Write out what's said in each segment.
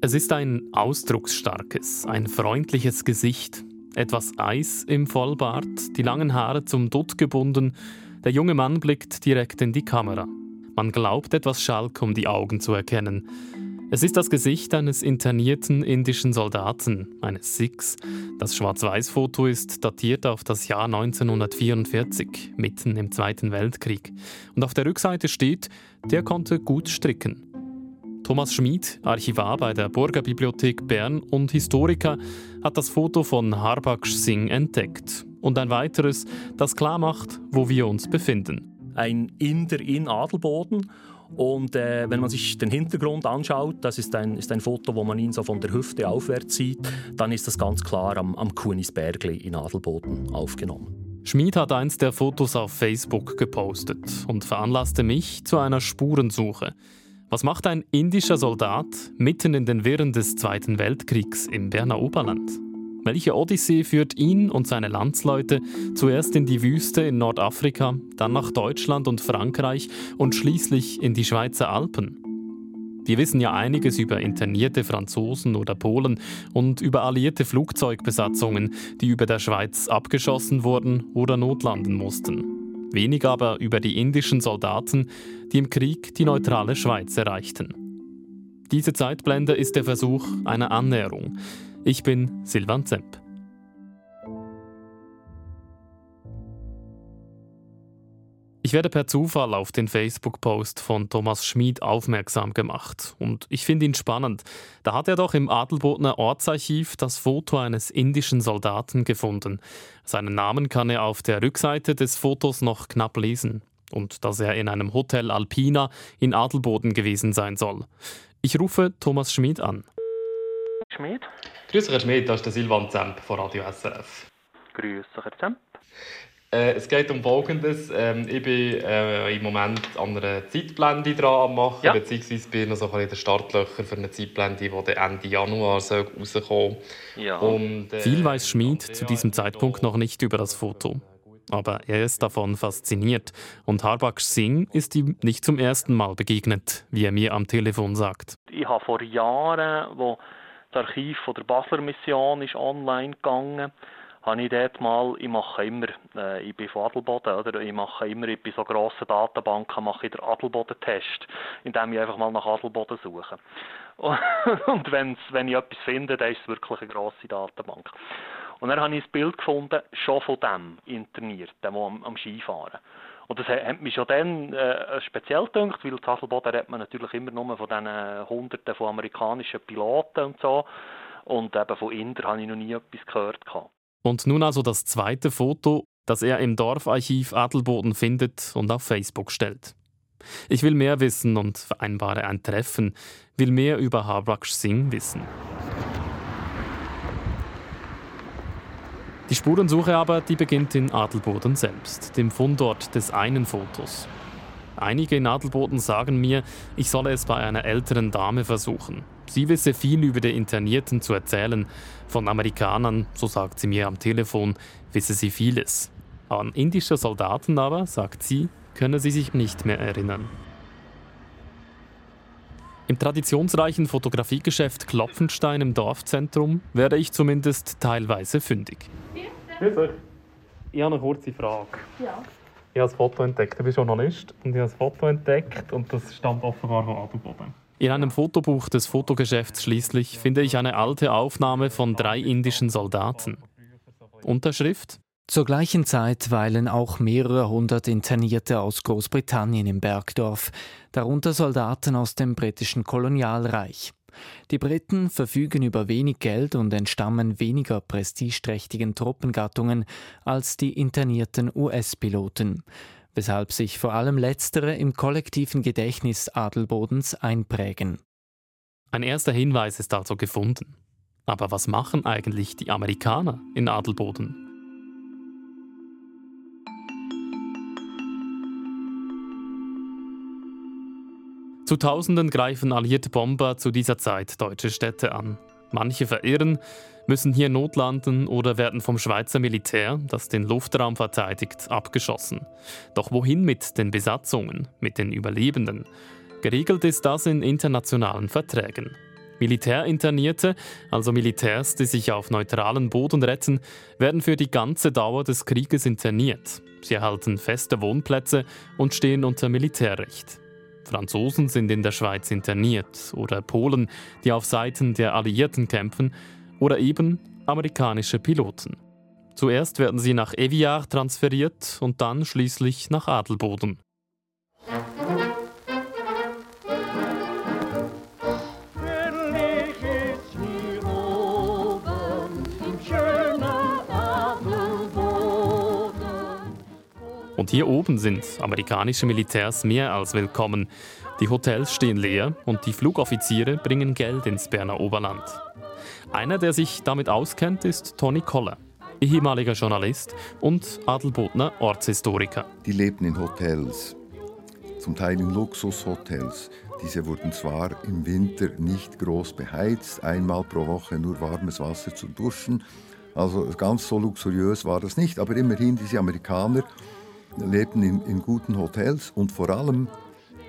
Es ist ein ausdrucksstarkes, ein freundliches Gesicht, etwas Eis im Vollbart, die langen Haare zum Dutt gebunden. Der junge Mann blickt direkt in die Kamera. Man glaubt etwas Schalk, um die Augen zu erkennen. Es ist das Gesicht eines internierten indischen Soldaten, eines Sikhs. Das Schwarz-Weiß-Foto ist datiert auf das Jahr 1944, mitten im Zweiten Weltkrieg. Und auf der Rückseite steht, der konnte gut stricken. Thomas Schmid, Archivar bei der Burgerbibliothek Bern und Historiker, hat das Foto von Harbaksh Singh entdeckt. Und ein weiteres, das klar macht, wo wir uns befinden. Ein Inder in Adelboden. Und äh, wenn man sich den Hintergrund anschaut, das ist ein, ist ein Foto, wo man ihn so von der Hüfte aufwärts sieht, dann ist das ganz klar am, am Kunisbergli in Adelboden aufgenommen. Schmid hat eins der Fotos auf Facebook gepostet und veranlasste mich zu einer Spurensuche. Was macht ein indischer Soldat mitten in den Wirren des Zweiten Weltkriegs im Berner Oberland? Welche Odyssee führt ihn und seine Landsleute zuerst in die Wüste in Nordafrika, dann nach Deutschland und Frankreich und schließlich in die Schweizer Alpen? Wir wissen ja einiges über internierte Franzosen oder Polen und über alliierte Flugzeugbesatzungen, die über der Schweiz abgeschossen wurden oder notlanden mussten wenig aber über die indischen Soldaten, die im Krieg die neutrale Schweiz erreichten. Diese Zeitblende ist der Versuch einer Annäherung. Ich bin Silvan Zemp. Ich werde per Zufall auf den Facebook-Post von Thomas Schmid aufmerksam gemacht. Und ich finde ihn spannend. Da hat er doch im Adelbodner Ortsarchiv das Foto eines indischen Soldaten gefunden. Seinen Namen kann er auf der Rückseite des Fotos noch knapp lesen. Und dass er in einem Hotel Alpina in Adelboden gewesen sein soll. Ich rufe Thomas Schmid an. Schmid? Grüß Herr Schmid, das ist der Silvan Zemp von Radio SRF. Grüß Herr Zemp. Äh, es geht um Folgendes. Ähm, ich bin äh, im Moment an einer Zeitblende dran am machen, ja. beziehungsweise bin noch so ein bisschen der Startlöcher für eine Zeitblende, die Ende Januar rauskommen soll. Ja. Und, äh, Viel weiß Schmid zu diesem Zeitpunkt noch nicht über das Foto. Aber er ist davon fasziniert. Und Harbaksh Singh ist ihm nicht zum ersten Mal begegnet, wie er mir am Telefon sagt. Ich habe vor Jahren, wo das Archiv der Basler Mission ist online gegangen habe ich dort mal, ich mache immer, äh, ich bin von Adelboden, oder? ich mache immer bei so grossen Datenbanken mache ich den Adelboden-Test, indem ich einfach mal nach Adelboden suche. Und wenn's, wenn ich etwas finde, dann ist es wirklich eine grosse Datenbank. Und dann habe ich ein Bild gefunden, schon von dem interniert, dem am, am Skifahren. Und das hat mich schon dann äh, speziell gedacht, weil in Adelboden redet man natürlich immer nur von diesen Hunderten von amerikanischen Piloten und so. Und eben von Inder habe ich noch nie etwas gehört. Gehabt. Und nun also das zweite Foto, das er im Dorfarchiv Adelboden findet und auf Facebook stellt. Ich will mehr wissen und vereinbare ein Treffen, will mehr über Harbaksh Singh wissen. Die Spurensuche aber, die beginnt in Adelboden selbst, dem Fundort des einen Fotos. Einige in Adelboden sagen mir, ich solle es bei einer älteren Dame versuchen. Sie wisse viel über die Internierten zu erzählen. Von Amerikanern, so sagt sie mir am Telefon, wisse sie vieles. An indische Soldaten aber, sagt sie, könne sie sich nicht mehr erinnern. Im traditionsreichen Fotografiegeschäft Klopfenstein im Dorfzentrum werde ich zumindest teilweise fündig. Grüß Ich habe eine kurze Frage. Ja. Ich habe ein Foto entdeckt. Ich bin Journalist und ich habe ein Foto entdeckt und das stammt offenbar von Adelboden. In einem Fotobuch des Fotogeschäfts schließlich finde ich eine alte Aufnahme von drei indischen Soldaten. Unterschrift? Zur gleichen Zeit weilen auch mehrere hundert Internierte aus Großbritannien im Bergdorf, darunter Soldaten aus dem britischen Kolonialreich. Die Briten verfügen über wenig Geld und entstammen weniger prestigeträchtigen Truppengattungen als die internierten US-Piloten weshalb sich vor allem letztere im kollektiven Gedächtnis Adelbodens einprägen. Ein erster Hinweis ist also gefunden. Aber was machen eigentlich die Amerikaner in Adelboden? Zu Tausenden greifen alliierte Bomber zu dieser Zeit deutsche Städte an. Manche verirren, müssen hier notlanden oder werden vom Schweizer Militär, das den Luftraum verteidigt, abgeschossen. Doch wohin mit den Besatzungen, mit den Überlebenden? Geregelt ist das in internationalen Verträgen. Militärinternierte, also Militärs, die sich auf neutralen Boden retten, werden für die ganze Dauer des Krieges interniert. Sie erhalten feste Wohnplätze und stehen unter Militärrecht. Franzosen sind in der Schweiz interniert oder Polen, die auf Seiten der Alliierten kämpfen, oder eben amerikanische Piloten. Zuerst werden sie nach Eviar transferiert und dann schließlich nach Adelboden. Und hier oben sind amerikanische Militärs mehr als willkommen. Die Hotels stehen leer und die Flugoffiziere bringen Geld ins Berner Oberland. Einer, der sich damit auskennt, ist Tony Koller, ehemaliger Journalist und Adelbodner Ortshistoriker. Die lebten in Hotels, zum Teil in Luxushotels. Diese wurden zwar im Winter nicht groß beheizt, einmal pro Woche nur warmes Wasser zu duschen. Also ganz so luxuriös war das nicht, aber immerhin diese Amerikaner lebten in, in guten Hotels und vor allem,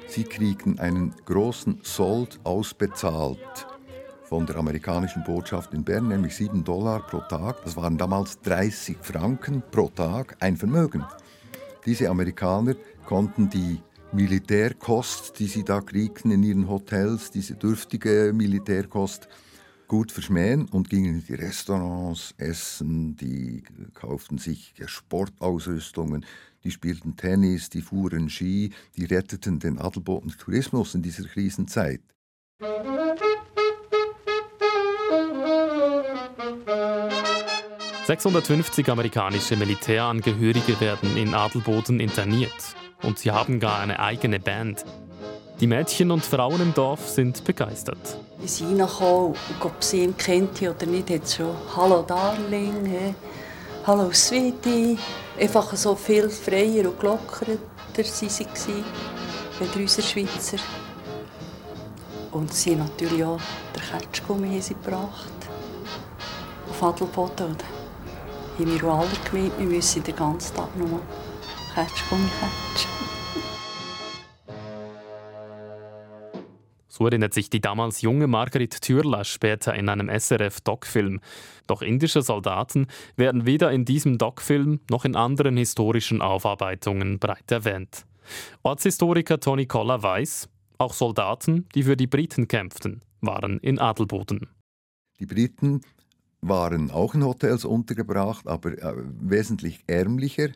sie kriegten einen großen Sold ausbezahlt von der amerikanischen Botschaft in Bern, nämlich 7 Dollar pro Tag. Das waren damals 30 Franken pro Tag, ein Vermögen. Diese Amerikaner konnten die Militärkost, die sie da kriegten in ihren Hotels, diese dürftige Militärkost, gut verschmähen und gingen in die Restaurants essen, die kauften sich Sportausrüstungen, die spielten Tennis, die fuhren Ski, die retteten den Adelboden Tourismus in dieser Krisenzeit. »650 amerikanische Militärangehörige werden in Adelboden interniert und sie haben gar eine eigene Band. Die Mädchen und Frauen im Dorf sind begeistert. Wie sie reinkommen und ob sie ihn kennt oder nicht, hat schon «Hallo Darling», «Hallo Sweetie», einfach so viel freier und gelockerter waren sie als unsere Schweizer. Und sie natürlich auch den Ketschgummi gebracht. Auf Adelboden. Haben wir alle gemeint, wir müssen den ganzen Tag nur Ketschgummi ketschen. So erinnert sich die damals junge Margaret Thürler später in einem SRF-Doc-Film. Doch indische Soldaten werden weder in diesem Doc-Film noch in anderen historischen Aufarbeitungen breit erwähnt. Ortshistoriker Tony Koller weiß, auch Soldaten, die für die Briten kämpften, waren in Adelboden. Die Briten waren auch in Hotels untergebracht, aber äh, wesentlich ärmlicher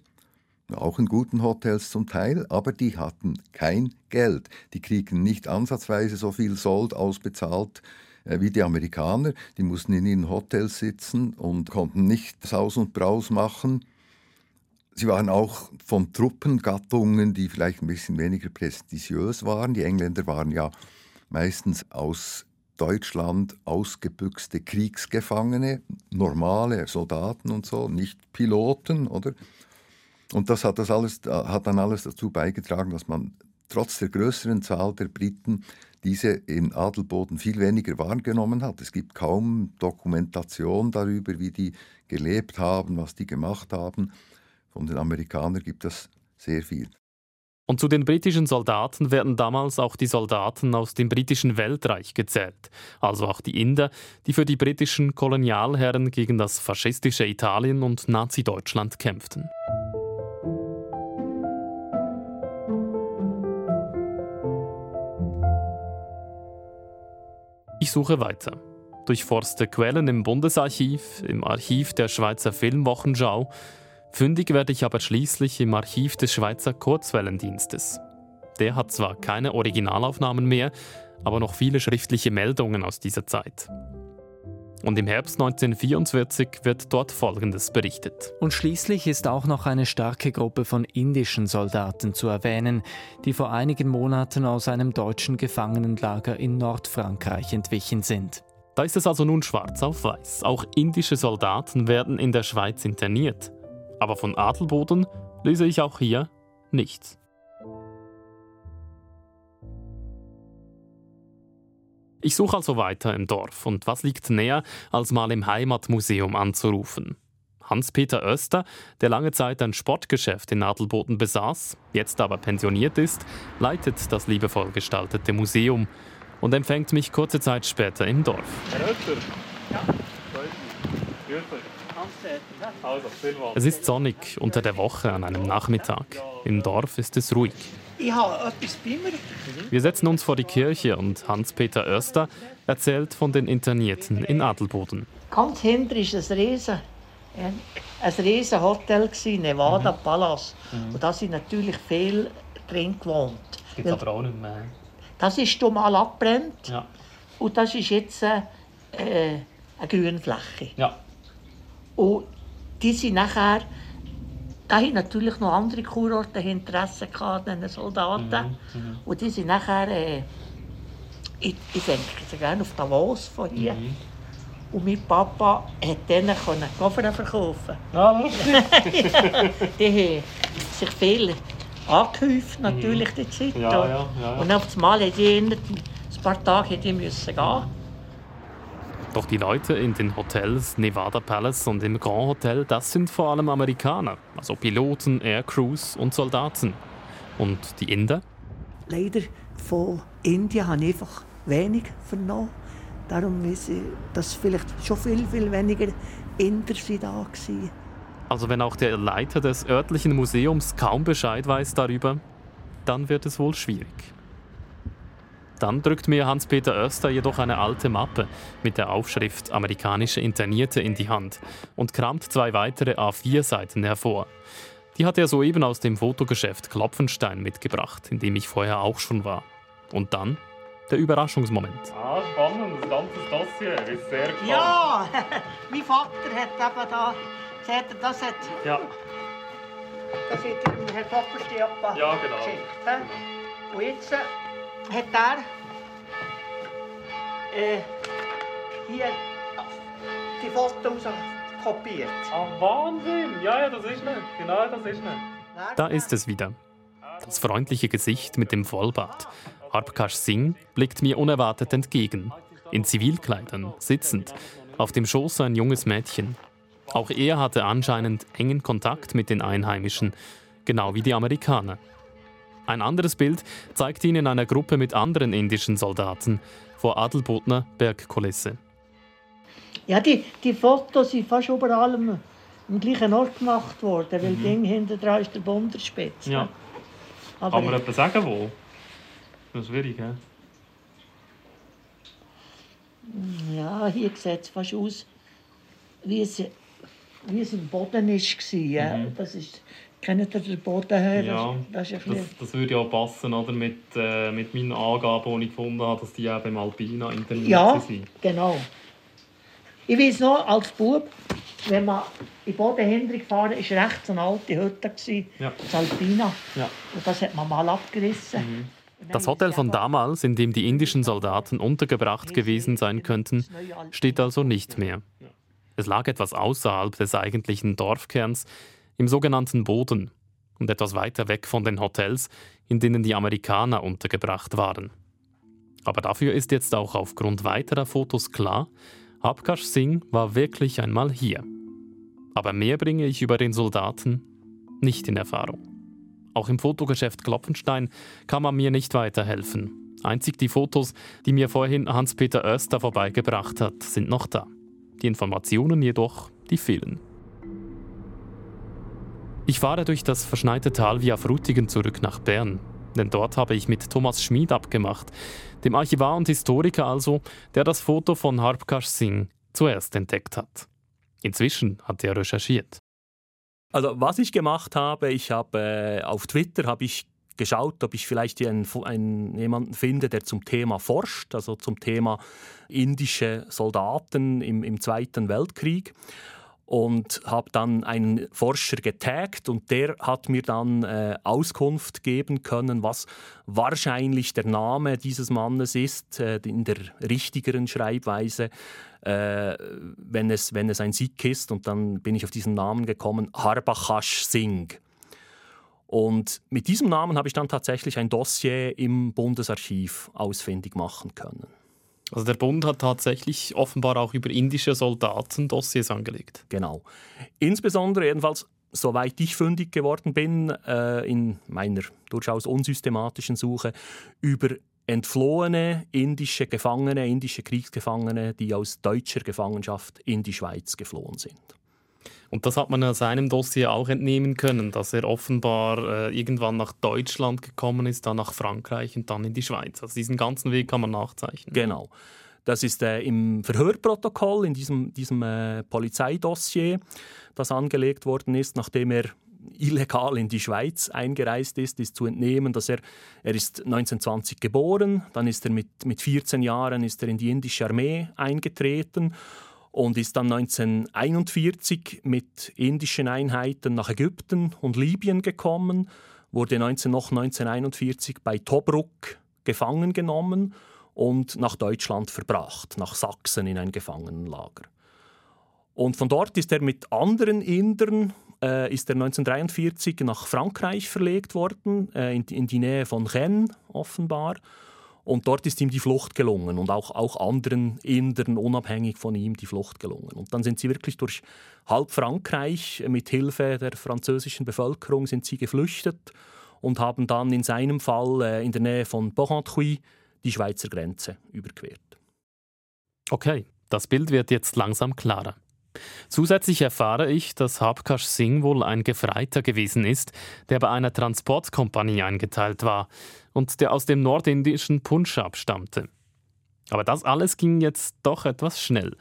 auch in guten Hotels zum Teil, aber die hatten kein Geld. Die kriegen nicht ansatzweise so viel Sold ausbezahlt äh, wie die Amerikaner. Die mussten in ihren Hotels sitzen und konnten nicht Saus und Braus machen. Sie waren auch von Truppengattungen, die vielleicht ein bisschen weniger prestigiös waren. Die Engländer waren ja meistens aus Deutschland ausgebüxte Kriegsgefangene, normale Soldaten und so, nicht Piloten, oder? Und das hat, das alles, hat dann alles dazu beigetragen, dass man trotz der größeren Zahl der Briten diese in Adelboden viel weniger wahrgenommen hat. Es gibt kaum Dokumentation darüber, wie die gelebt haben, was die gemacht haben. Von den Amerikanern gibt es sehr viel. Und zu den britischen Soldaten werden damals auch die Soldaten aus dem britischen Weltreich gezählt, also auch die Inder, die für die britischen Kolonialherren gegen das faschistische Italien und Nazi-Deutschland kämpften. Ich suche weiter. Durchforste Quellen im Bundesarchiv, im Archiv der Schweizer Filmwochenschau. Fündig werde ich aber schließlich im Archiv des Schweizer Kurzwellendienstes. Der hat zwar keine Originalaufnahmen mehr, aber noch viele schriftliche Meldungen aus dieser Zeit. Und im Herbst 1944 wird dort Folgendes berichtet. Und schließlich ist auch noch eine starke Gruppe von indischen Soldaten zu erwähnen, die vor einigen Monaten aus einem deutschen Gefangenenlager in Nordfrankreich entwichen sind. Da ist es also nun schwarz auf weiß. Auch indische Soldaten werden in der Schweiz interniert. Aber von Adelboden lese ich auch hier nichts. Ich suche also weiter im Dorf und was liegt näher, als mal im Heimatmuseum anzurufen. Hans-Peter Oester, der lange Zeit ein Sportgeschäft in Nadelboden besaß, jetzt aber pensioniert ist, leitet das liebevoll gestaltete Museum. und empfängt mich kurze Zeit später im Dorf. Herr Öster. Ja. Also, es ist sonnig unter der Woche an einem Nachmittag. Im Dorf ist es ruhig. Ich habe etwas bei mir. Wir setzen uns vor die Kirche und Hans-Peter Oester erzählt von den Internierten in Adelboden. Ganz hinten ist ein riesen, ein riesen Hotel Nevada mhm. Palace. Mhm. Und da sind natürlich viele drin gewohnt. Das gibt aber auch nicht mehr. Das ist mal abgebrannt. Ja. Und das ist jetzt äh, eine Grünfläche. Ja. Und die sind nachher, da haben natürlich noch andere Kurorte Interesse an den Soldaten. Mhm, mhm. Und die sind nachher, äh, ich, ich denke sie gerne auf Davos von hier. Mhm. Und mein Papa konnte denen Koffer verkaufen. Ah, lustig. die haben sich viel angehäuft, natürlich, die Zeit. Ja, ja, ja, Und auf einmal mussten die ein paar Tage gehen. Doch die Leute in den Hotels Nevada Palace und im Grand Hotel, das sind vor allem Amerikaner, also Piloten, Aircrews und Soldaten. Und die Inder? Leider von Indien habe ich einfach wenig vernommen. Darum weiß ich, dass vielleicht schon viel, viel weniger Inder da waren. Also wenn auch der Leiter des örtlichen Museums kaum Bescheid weiß darüber, dann wird es wohl schwierig. Dann drückt mir Hans-Peter Oester jedoch eine alte Mappe mit der Aufschrift Amerikanische Internierte in die Hand und kramt zwei weitere A4-Seiten hervor. Die hat er soeben aus dem Fotogeschäft Klopfenstein mitgebracht, in dem ich vorher auch schon war. Und dann der Überraschungsmoment. Ah, spannend, das ganze Dossier, ist sehr spannend. Ja, mein Vater hat eben da, seht ihr, das hat... Ja. Das hat Herr Kopperstiappa ja, genau. geschickt. Und jetzt hat er äh, hier die Fotos kopiert. Ah, Wahnsinn! Ja, ja, das ist nicht. Genau, das ist nicht. Da ist es wieder. Das freundliche Gesicht mit dem Vollbart. Arbkash Singh blickt mir unerwartet entgegen. In Zivilkleidern, sitzend. Auf dem Schoß ein junges Mädchen. Auch er hatte anscheinend engen Kontakt mit den Einheimischen, genau wie die Amerikaner. Ein anderes Bild zeigt ihn in einer Gruppe mit anderen indischen Soldaten vor Adelbodner Bergkulisse. Ja, die, die Fotos sind fast überall am, am gleichen Ort gemacht worden, weil mhm. Ding hinter dran ist der Bunderspitze. Ja. Aber Kann man etwas sagen, wo? Das ist schwierig, he? Ja, hier sieht es fast aus, wie es, wie es im Boden war. Mhm. Das ist Kennt ihr den Boden her? Ja, das, das, das, das, würde ja passen oder, mit, äh, mit meinen Angaben, die ich gefunden habe, dass die eben im Alpina interniert ja, sind. Ja, genau. Ich weiß noch, als Bub, wenn man in Boden hintergefahren ist, war rechts eine alte Hütte, ja. das Alpina. Ja. Und das hat man mal abgerissen. Mhm. Das Hotel von damals, in dem die indischen Soldaten untergebracht gewesen sein könnten, steht also nicht mehr. Es lag etwas außerhalb des eigentlichen Dorfkerns, im sogenannten Boden und etwas weiter weg von den Hotels, in denen die Amerikaner untergebracht waren. Aber dafür ist jetzt auch aufgrund weiterer Fotos klar, Abkash Singh war wirklich einmal hier. Aber mehr bringe ich über den Soldaten nicht in Erfahrung. Auch im Fotogeschäft Klopfenstein kann man mir nicht weiterhelfen. Einzig die Fotos, die mir vorhin Hans-Peter Oester vorbeigebracht hat, sind noch da. Die Informationen jedoch, die fehlen. Ich fahre durch das verschneite Tal via Frutigen zurück nach Bern, denn dort habe ich mit Thomas Schmid abgemacht, dem Archivar und Historiker also, der das Foto von Harbkash Singh zuerst entdeckt hat. Inzwischen hat er recherchiert. Also was ich gemacht habe, ich habe äh, auf Twitter habe ich geschaut, ob ich vielleicht einen, einen, jemanden finde, der zum Thema forscht, also zum Thema indische Soldaten im, im Zweiten Weltkrieg und habe dann einen Forscher getaggt und der hat mir dann äh, Auskunft geben können, was wahrscheinlich der Name dieses Mannes ist, äh, in der richtigeren Schreibweise, äh, wenn, es, wenn es ein Sikh ist. Und dann bin ich auf diesen Namen gekommen, Harbakash Singh. Und mit diesem Namen habe ich dann tatsächlich ein Dossier im Bundesarchiv ausfindig machen können. Also der Bund hat tatsächlich offenbar auch über indische Soldaten Dossiers angelegt. Genau. Insbesondere jedenfalls, soweit ich fündig geworden bin, äh, in meiner durchaus unsystematischen Suche, über entflohene indische Gefangene, indische Kriegsgefangene, die aus deutscher Gefangenschaft in die Schweiz geflohen sind. Und das hat man aus seinem Dossier auch entnehmen können, dass er offenbar äh, irgendwann nach Deutschland gekommen ist, dann nach Frankreich und dann in die Schweiz. Also diesen ganzen Weg kann man nachzeichnen. Genau. Das ist äh, im Verhörprotokoll, in diesem, diesem äh, Polizeidossier, das angelegt worden ist, nachdem er illegal in die Schweiz eingereist ist, ist zu entnehmen, dass er, er ist 1920 geboren, dann ist er mit, mit 14 Jahren ist er in die indische Armee eingetreten und ist dann 1941 mit indischen Einheiten nach Ägypten und Libyen gekommen, wurde 19, noch 1941 bei Tobruk gefangen genommen und nach Deutschland verbracht, nach Sachsen in ein Gefangenenlager. Und von dort ist er mit anderen Indern äh, ist er 1943 nach Frankreich verlegt worden, äh, in, in die Nähe von Rennes offenbar und dort ist ihm die Flucht gelungen und auch, auch anderen Indern unabhängig von ihm die Flucht gelungen. Und dann sind sie wirklich durch halb Frankreich mit Hilfe der französischen Bevölkerung sind sie geflüchtet und haben dann in seinem Fall äh, in der Nähe von Porrentruy die Schweizer Grenze überquert. Okay, das Bild wird jetzt langsam klarer. Zusätzlich erfahre ich, dass Habkash Singh wohl ein Gefreiter gewesen ist, der bei einer Transportkompanie eingeteilt war und der aus dem nordindischen Punjab stammte. Aber das alles ging jetzt doch etwas schnell.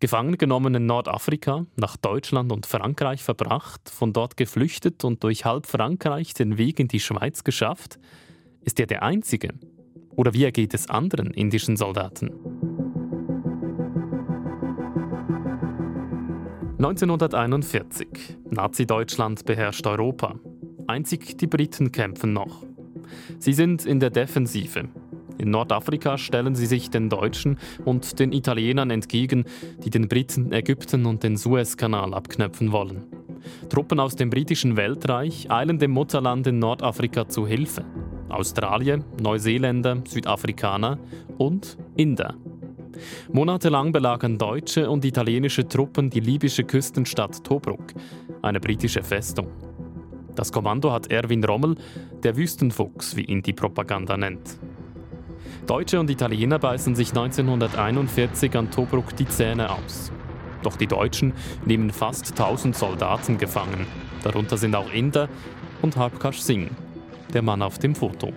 Gefangen genommen in Nordafrika, nach Deutschland und Frankreich verbracht, von dort geflüchtet und durch halb Frankreich den Weg in die Schweiz geschafft? Ist er der Einzige? Oder wie ergeht es anderen indischen Soldaten? 1941. Nazi-Deutschland beherrscht Europa. Einzig die Briten kämpfen noch. Sie sind in der Defensive. In Nordafrika stellen sie sich den Deutschen und den Italienern entgegen, die den Briten Ägypten und den Suezkanal abknöpfen wollen. Truppen aus dem britischen Weltreich eilen dem Mutterland in Nordafrika zu Hilfe. Australier, Neuseeländer, Südafrikaner und Inder. Monatelang belagern deutsche und italienische Truppen die libysche Küstenstadt Tobruk, eine britische Festung. Das Kommando hat Erwin Rommel, der Wüstenfuchs, wie ihn die Propaganda nennt. Deutsche und Italiener beißen sich 1941 an Tobruk die Zähne aus. Doch die Deutschen nehmen fast 1000 Soldaten gefangen. Darunter sind auch Inder und Habkash Singh, der Mann auf dem Foto.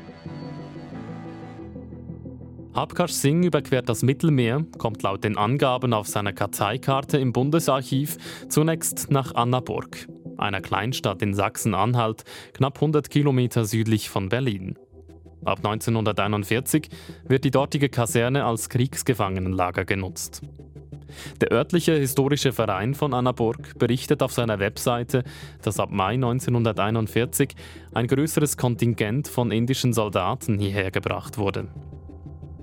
Habkash Singh überquert das Mittelmeer, kommt laut den Angaben auf seiner Karteikarte im Bundesarchiv zunächst nach Annaburg, einer Kleinstadt in Sachsen-Anhalt, knapp 100 Kilometer südlich von Berlin. Ab 1941 wird die dortige Kaserne als Kriegsgefangenenlager genutzt. Der örtliche historische Verein von Annaburg berichtet auf seiner Webseite, dass ab Mai 1941 ein größeres Kontingent von indischen Soldaten hierher gebracht wurde.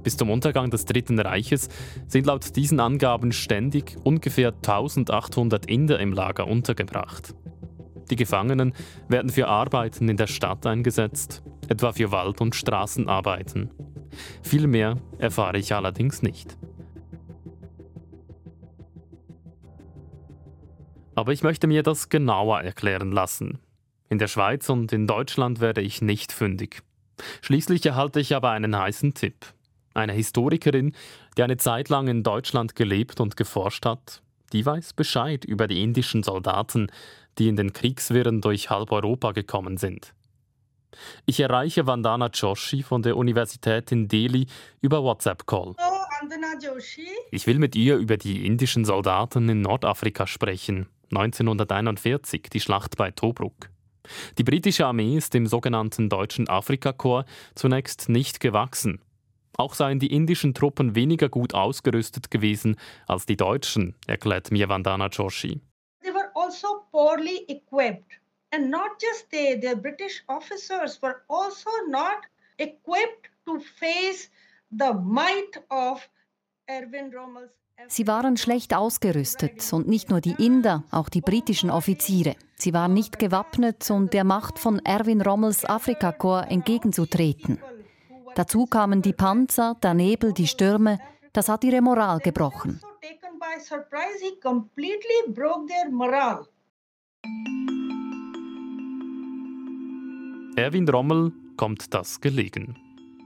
Bis zum Untergang des Dritten Reiches sind laut diesen Angaben ständig ungefähr 1800 Inder im Lager untergebracht. Die Gefangenen werden für Arbeiten in der Stadt eingesetzt, etwa für Wald- und Straßenarbeiten. Viel mehr erfahre ich allerdings nicht. Aber ich möchte mir das genauer erklären lassen. In der Schweiz und in Deutschland werde ich nicht fündig. Schließlich erhalte ich aber einen heißen Tipp eine Historikerin, die eine Zeit lang in Deutschland gelebt und geforscht hat, die weiß Bescheid über die indischen Soldaten, die in den Kriegswirren durch halb Europa gekommen sind. Ich erreiche Vandana Joshi von der Universität in Delhi über WhatsApp-Call. Ich will mit ihr über die indischen Soldaten in Nordafrika sprechen, 1941, die Schlacht bei Tobruk. Die britische Armee ist dem sogenannten Deutschen Afrikakorps zunächst nicht gewachsen. Auch seien die indischen Truppen weniger gut ausgerüstet gewesen als die deutschen, erklärt mir Vandana Joshi. They were also poorly equipped. And not just they, the British officers were also not equipped to face the might of Erwin Rommel's Sie waren schlecht ausgerüstet und nicht nur die Inder, auch die britischen Offiziere. Sie waren nicht gewappnet, um der Macht von Erwin Rommels Afrikakorps entgegenzutreten. Dazu kamen die Panzer, der Nebel, die Stürme. Das hat ihre Moral gebrochen. Erwin Rommel kommt das gelegen.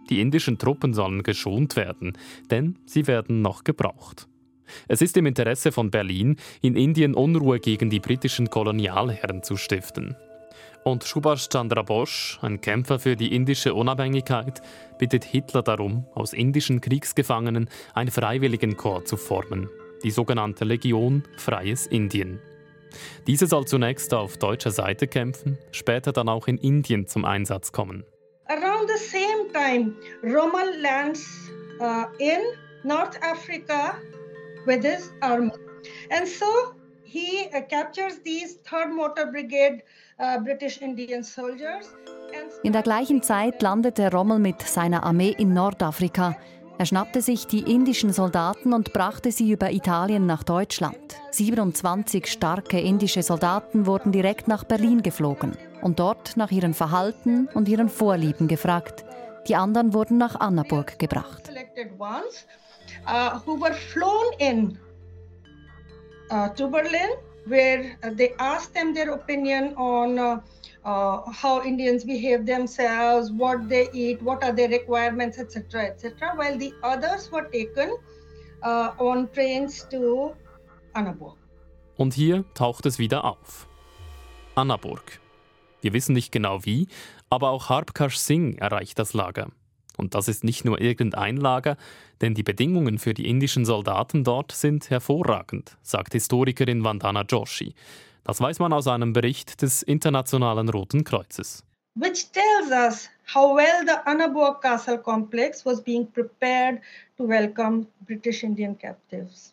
Die indischen Truppen sollen geschont werden, denn sie werden noch gebraucht. Es ist im Interesse von Berlin, in Indien Unruhe gegen die britischen Kolonialherren zu stiften. Und Subhash Chandra Bose, ein Kämpfer für die indische Unabhängigkeit, bittet Hitler darum, aus indischen Kriegsgefangenen ein Freiwilligenkorps zu formen, die sogenannte Legion Freies Indien. Diese soll zunächst auf deutscher Seite kämpfen, später dann auch in Indien zum Einsatz kommen. Around the same time, Rommel lands uh, in North Africa with his army. And so he uh, captures these 3rd Motor Brigade British Indian soldiers. In der gleichen Zeit landete Rommel mit seiner Armee in Nordafrika. Er schnappte sich die indischen Soldaten und brachte sie über Italien nach Deutschland. 27 starke indische Soldaten wurden direkt nach Berlin geflogen und dort nach ihrem Verhalten und ihren Vorlieben gefragt. Die anderen wurden nach Annaburg gebracht. uh, who were flown in uh, to Berlin, where uh, they asked them their opinion on uh, uh, how Indians behave themselves, what they eat, what are their requirements, etc., etc. While the others were taken uh, on trains to Annaburg. Und hier taucht es wieder auf. Annaburg. Wir wissen nicht genau wie, aber auch Harbkash Singh erreicht das Lager. Und das ist nicht nur irgendein Lager, denn die Bedingungen für die indischen Soldaten dort sind hervorragend, sagt Historikerin Vandana Joshi. Das weiß man aus einem Bericht des Internationalen Roten Kreuzes. Which tells us how well the Anaburg Castle complex was being prepared to welcome British Indian captives.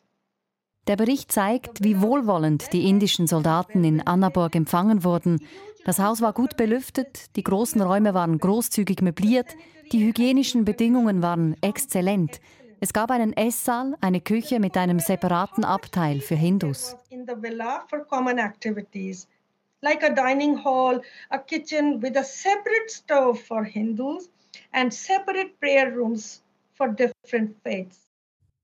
Der Bericht zeigt, wie wohlwollend die indischen Soldaten in Annaburg empfangen wurden. Das Haus war gut belüftet, die großen Räume waren großzügig möbliert, die hygienischen Bedingungen waren exzellent. Es gab einen Esssaal, eine Küche mit einem separaten Abteil für Hindus. Like a dining hall, a kitchen with a separate stove for Hindus and separate prayer rooms for different faiths.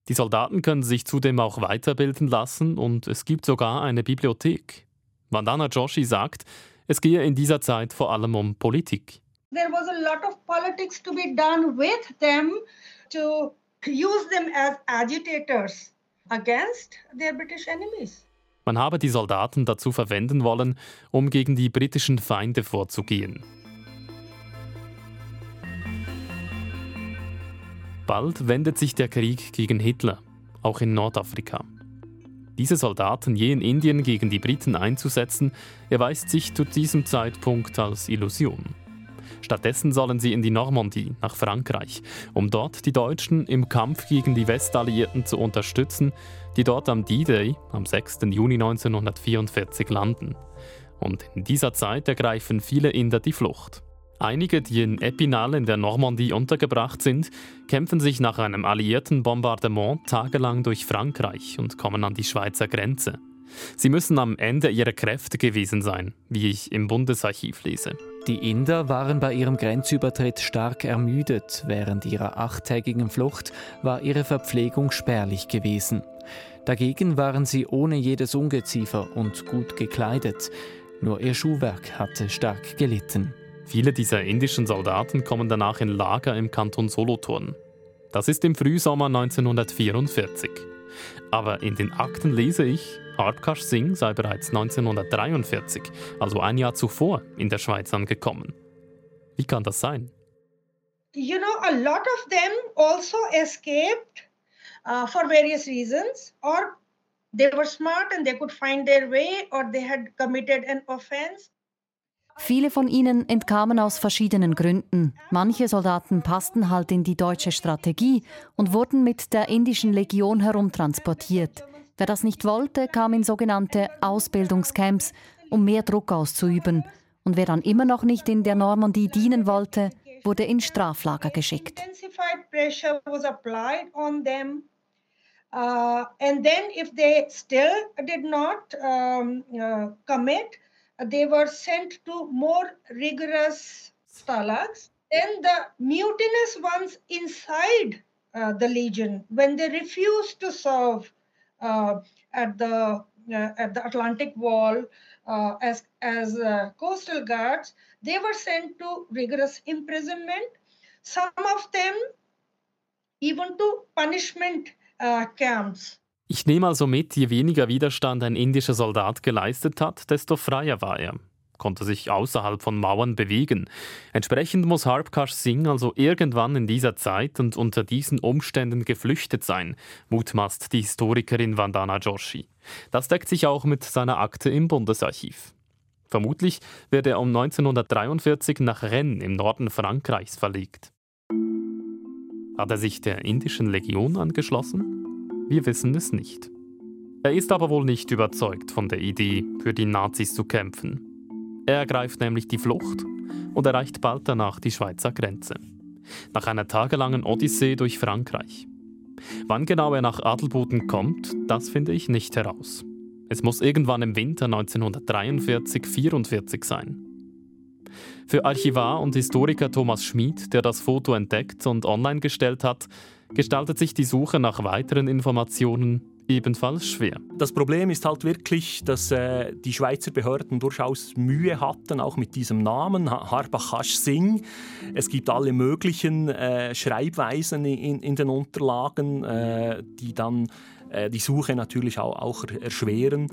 Die Soldaten können sich zudem auch weiterbilden lassen und es gibt sogar eine Bibliothek. Vandana Joshi sagt, es gehe in dieser Zeit vor allem um Politik there was a lot of politics to be done with them to use them as agitators against their British enemies. Man habe die Soldaten dazu verwenden wollen, um gegen die britischen Feinde vorzugehen. Bald wendet sich der Krieg gegen Hitler, auch in Nordafrika. Diese Soldaten je in Indien gegen die Briten einzusetzen, erweist sich zu diesem Zeitpunkt als Illusion. Stattdessen sollen sie in die Normandie, nach Frankreich, um dort die Deutschen im Kampf gegen die Westalliierten zu unterstützen, die dort am D-Day, am 6. Juni 1944, landen. Und in dieser Zeit ergreifen viele Inder die Flucht. Einige, die in Epinal in der Normandie untergebracht sind, kämpfen sich nach einem alliierten Bombardement tagelang durch Frankreich und kommen an die Schweizer Grenze. Sie müssen am Ende ihrer Kräfte gewesen sein, wie ich im Bundesarchiv lese. Die Inder waren bei ihrem Grenzübertritt stark ermüdet. Während ihrer achttägigen Flucht war ihre Verpflegung spärlich gewesen. Dagegen waren sie ohne jedes Ungeziefer und gut gekleidet. Nur ihr Schuhwerk hatte stark gelitten. Viele dieser indischen Soldaten kommen danach in Lager im Kanton Solothurn. Das ist im Frühsommer 1944. Aber in den Akten lese ich, Harbkash Singh sei bereits 1943, also ein Jahr zuvor, in der Schweiz angekommen. Wie kann das sein? You know, a lot of them also escaped uh, for various reasons, or they were smart and they could find their way, or they had committed an offense. Viele von ihnen entkamen aus verschiedenen Gründen. Manche Soldaten passten halt in die deutsche Strategie und wurden mit der indischen Legion herumtransportiert. Wer das nicht wollte, kam in sogenannte Ausbildungscamps, um mehr Druck auszuüben. Und wer dann immer noch nicht in der Normandie dienen wollte, wurde in Straflager geschickt. Uh, and then, if they still did not um, uh, commit, they were sent to more rigorous stalags. Then the mutinous ones inside uh, the legion, when they refused to serve uh, at the uh, at the Atlantic Wall uh, as as coastal guards, they were sent to rigorous imprisonment. some of them even to punishment uh, camps. Ich nehme also mit, je weniger Widerstand ein indischer Soldat geleistet hat, desto freier war er, konnte sich außerhalb von Mauern bewegen. Entsprechend muss Harbkash Singh also irgendwann in dieser Zeit und unter diesen Umständen geflüchtet sein, mutmaßt die Historikerin Vandana Joshi. Das deckt sich auch mit seiner Akte im Bundesarchiv. Vermutlich wird er um 1943 nach Rennes im Norden Frankreichs verlegt. Hat er sich der indischen Legion angeschlossen? Wir wissen es nicht. Er ist aber wohl nicht überzeugt von der Idee, für die Nazis zu kämpfen. Er ergreift nämlich die Flucht und erreicht bald danach die Schweizer Grenze. Nach einer tagelangen Odyssee durch Frankreich. Wann genau er nach Adelboden kommt, das finde ich nicht heraus. Es muss irgendwann im Winter 1943-44 sein. Für Archivar und Historiker Thomas Schmid, der das Foto entdeckt und online gestellt hat, gestaltet sich die Suche nach weiteren Informationen ebenfalls schwer. Das Problem ist halt wirklich, dass äh, die Schweizer Behörden durchaus Mühe hatten, auch mit diesem Namen, Harbakash Singh. Es gibt alle möglichen äh, Schreibweisen in, in, den Unterlagen, äh, die dann äh, die Suche natürlich auch, auch erschweren.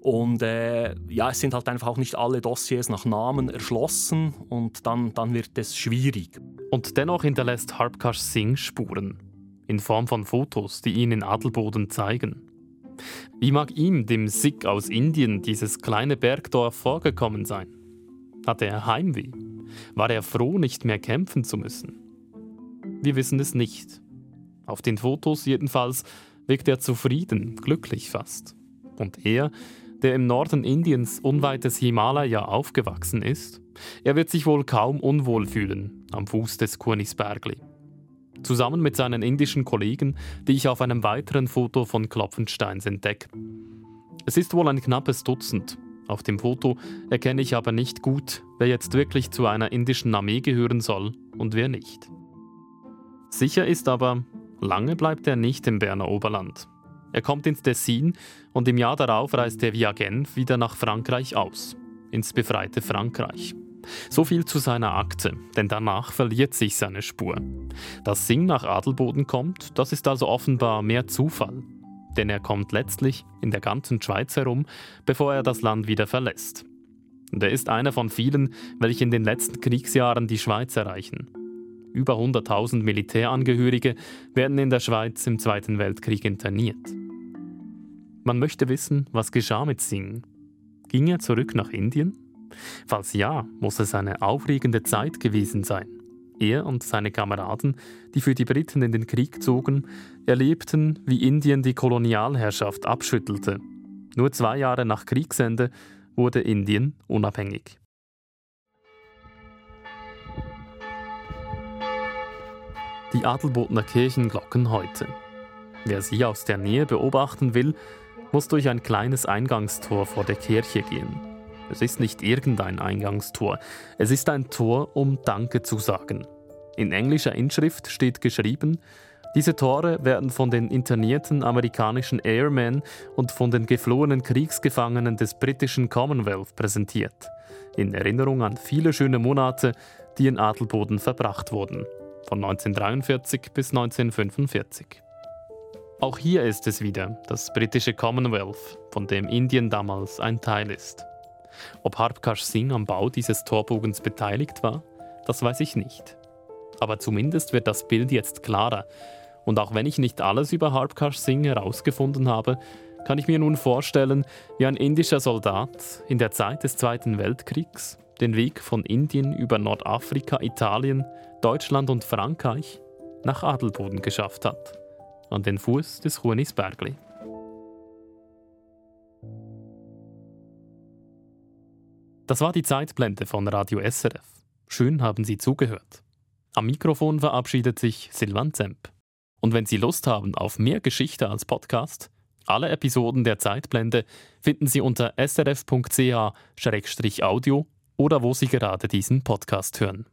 Und äh, ja, es sind halt einfach auch nicht alle Dossiers nach Namen erschlossen und dann, dann wird es schwierig. Und dennoch hinterlässt Harbkash Singh Spuren in Form von Fotos, die ihn in Adelboden zeigen. Wie mag ihm, dem Sikh aus Indien, dieses kleine Bergdorf vorgekommen sein? Hatte er Heimweh? War er froh, nicht mehr kämpfen zu müssen? Wir wissen es nicht. Auf den Fotos jedenfalls wirkt er zufrieden, glücklich fast. Und er, der im Norden Indiens unweit des Himalaya aufgewachsen ist, er wird sich wohl kaum unwohl fühlen am Fuß des Kurnisbergli. Zusammen mit seinen indischen Kollegen, die ich auf einem weiteren Foto von Klopfensteins entdecke. Es ist wohl ein knappes Dutzend. Auf dem Foto erkenne ich aber nicht gut, wer jetzt wirklich zu einer indischen Armee gehören soll und wer nicht. Sicher ist aber, lange bleibt er nicht im Berner Oberland. Er kommt ins Tessin und im Jahr darauf reist er via Genf wieder nach Frankreich aus, ins befreite Frankreich. So viel zu seiner Akte, denn danach verliert sich seine Spur. Dass Singh nach Adelboden kommt, das ist also offenbar mehr Zufall. Denn er kommt letztlich in der ganzen Schweiz herum, bevor er das Land wieder verlässt. Und er ist einer von vielen, welche in den letzten Kriegsjahren die Schweiz erreichen. Über 100.000 Militärangehörige werden in der Schweiz im Zweiten Weltkrieg interniert. Man möchte wissen, was geschah mit Singh. Ging er zurück nach Indien? Falls ja, muss es eine aufregende Zeit gewesen sein. Er und seine Kameraden, die für die Briten in den Krieg zogen, erlebten, wie Indien die Kolonialherrschaft abschüttelte. Nur zwei Jahre nach Kriegsende wurde Indien unabhängig. Die Adelbodner Kirchenglocken heute. Wer sie aus der Nähe beobachten will, muss durch ein kleines Eingangstor vor der Kirche gehen. Es ist nicht irgendein Eingangstor, es ist ein Tor, um Danke zu sagen. In englischer Inschrift steht geschrieben, diese Tore werden von den internierten amerikanischen Airmen und von den geflohenen Kriegsgefangenen des britischen Commonwealth präsentiert, in Erinnerung an viele schöne Monate, die in Adelboden verbracht wurden, von 1943 bis 1945. Auch hier ist es wieder das britische Commonwealth, von dem Indien damals ein Teil ist. Ob Harbkash Singh am Bau dieses Torbogens beteiligt war, das weiß ich nicht. Aber zumindest wird das Bild jetzt klarer. Und auch wenn ich nicht alles über Harbkash Singh herausgefunden habe, kann ich mir nun vorstellen, wie ein indischer Soldat in der Zeit des Zweiten Weltkriegs den Weg von Indien über Nordafrika, Italien, Deutschland und Frankreich nach Adelboden geschafft hat, an den Fuß des Huanisbergli. Das war die Zeitblende von Radio SRF. Schön haben Sie zugehört. Am Mikrofon verabschiedet sich Silvan Zemp. Und wenn Sie Lust haben auf mehr Geschichte als Podcast, alle Episoden der Zeitblende finden Sie unter srf.ch-audio oder wo Sie gerade diesen Podcast hören.